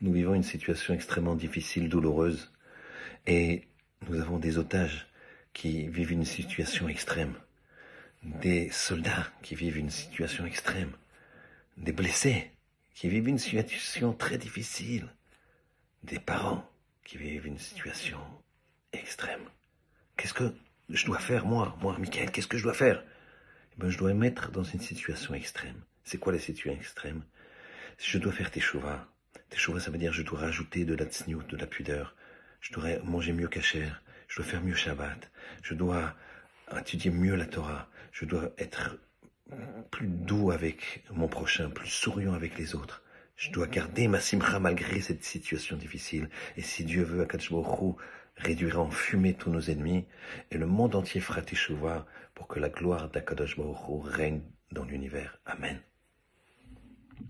Nous vivons une situation extrêmement difficile, douloureuse, et nous avons des otages qui vivent une situation extrême, des soldats qui vivent une situation extrême, des blessés qui vivent une situation très difficile, des parents qui vivent une situation extrême. Qu'est-ce que je dois faire, moi, moi, Michael, qu'est-ce que je dois faire? Eh ben, Je dois mettre dans une situation extrême. C'est quoi la situation extrême? Je dois faire tes chouvas. Ça veut dire je dois rajouter de la tsniout, de la pudeur. Je dois manger mieux kacher. Je dois faire mieux Shabbat. Je dois étudier mieux la Torah. Je dois être plus doux avec mon prochain, plus souriant avec les autres. Je dois garder ma simcha malgré cette situation difficile. Et si Dieu veut, Akadosh réduira en fumée tous nos ennemis, et le monde entier fera teshuva pour que la gloire d'Akadosh Baruch règne dans l'univers. Amen.